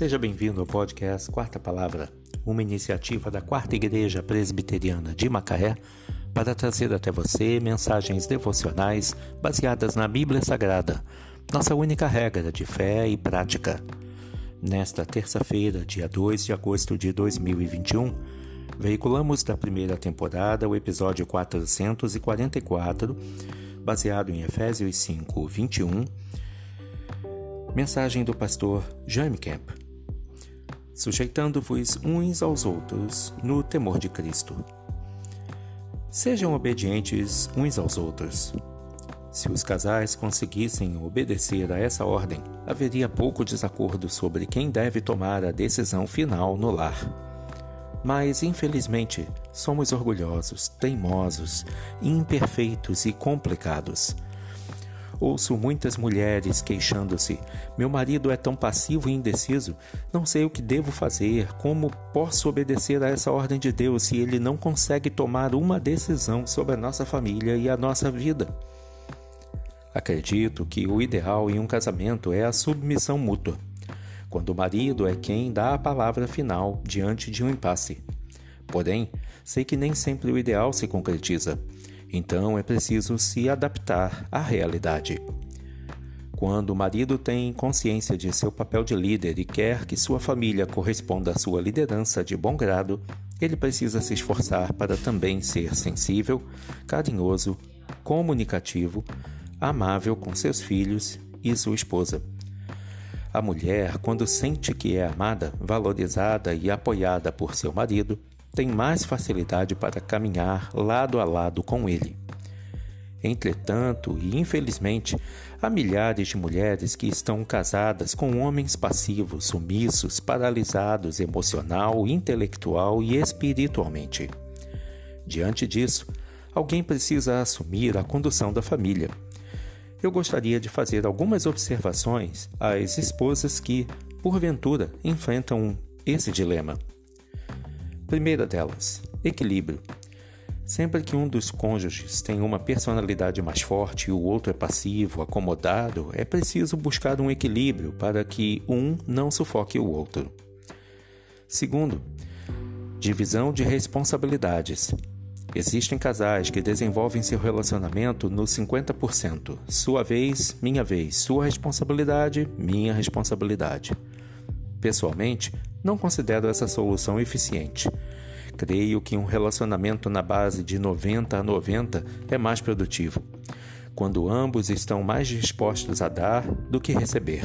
Seja bem-vindo ao podcast Quarta Palavra, uma iniciativa da Quarta Igreja Presbiteriana de Macaé para trazer até você mensagens devocionais baseadas na Bíblia Sagrada, nossa única regra de fé e prática. Nesta terça-feira, dia 2 de agosto de 2021, veiculamos da primeira temporada o episódio 444, baseado em Efésios 5, 21 Mensagem do pastor Jaime Camp. Sujeitando-vos uns aos outros no temor de Cristo. Sejam obedientes uns aos outros. Se os casais conseguissem obedecer a essa ordem, haveria pouco desacordo sobre quem deve tomar a decisão final no lar. Mas, infelizmente, somos orgulhosos, teimosos, imperfeitos e complicados Ouço muitas mulheres queixando-se: meu marido é tão passivo e indeciso, não sei o que devo fazer, como posso obedecer a essa ordem de Deus se ele não consegue tomar uma decisão sobre a nossa família e a nossa vida. Acredito que o ideal em um casamento é a submissão mútua, quando o marido é quem dá a palavra final diante de um impasse. Porém, sei que nem sempre o ideal se concretiza. Então é preciso se adaptar à realidade. Quando o marido tem consciência de seu papel de líder e quer que sua família corresponda à sua liderança de bom grado, ele precisa se esforçar para também ser sensível, carinhoso, comunicativo, amável com seus filhos e sua esposa. A mulher, quando sente que é amada, valorizada e apoiada por seu marido, tem mais facilidade para caminhar lado a lado com ele. Entretanto, e infelizmente, há milhares de mulheres que estão casadas com homens passivos, sumissos, paralisados emocional, intelectual e espiritualmente. Diante disso, alguém precisa assumir a condução da família. Eu gostaria de fazer algumas observações às esposas que, porventura, enfrentam esse dilema. Primeira delas, equilíbrio. Sempre que um dos cônjuges tem uma personalidade mais forte e o outro é passivo, acomodado, é preciso buscar um equilíbrio para que um não sufoque o outro. Segundo, divisão de responsabilidades. Existem casais que desenvolvem seu relacionamento no 50%. Sua vez, minha vez. Sua responsabilidade, minha responsabilidade. Pessoalmente, não considero essa solução eficiente. Creio que um relacionamento na base de 90 a 90 é mais produtivo, quando ambos estão mais dispostos a dar do que receber.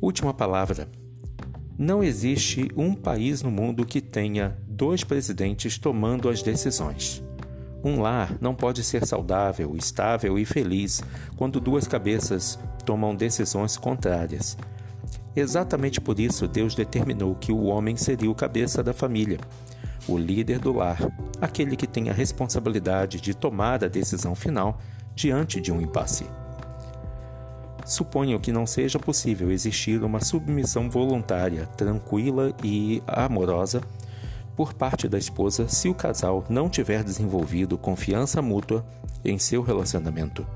Última palavra. Não existe um país no mundo que tenha dois presidentes tomando as decisões. Um lar não pode ser saudável, estável e feliz quando duas cabeças tomam decisões contrárias. Exatamente por isso, Deus determinou que o homem seria o cabeça da família, o líder do lar, aquele que tem a responsabilidade de tomar a decisão final diante de um impasse. Suponho que não seja possível existir uma submissão voluntária, tranquila e amorosa por parte da esposa se o casal não tiver desenvolvido confiança mútua em seu relacionamento.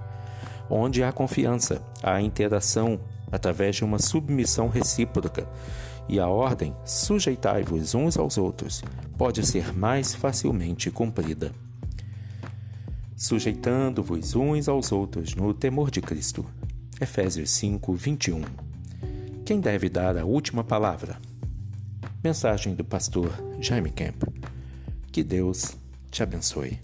Onde há confiança, há interação através de uma submissão recíproca, e a ordem, sujeitai-vos uns aos outros, pode ser mais facilmente cumprida. Sujeitando-vos uns aos outros no temor de Cristo. Efésios 5, 21. Quem deve dar a última palavra? Mensagem do pastor Jaime Kemp. Que Deus te abençoe.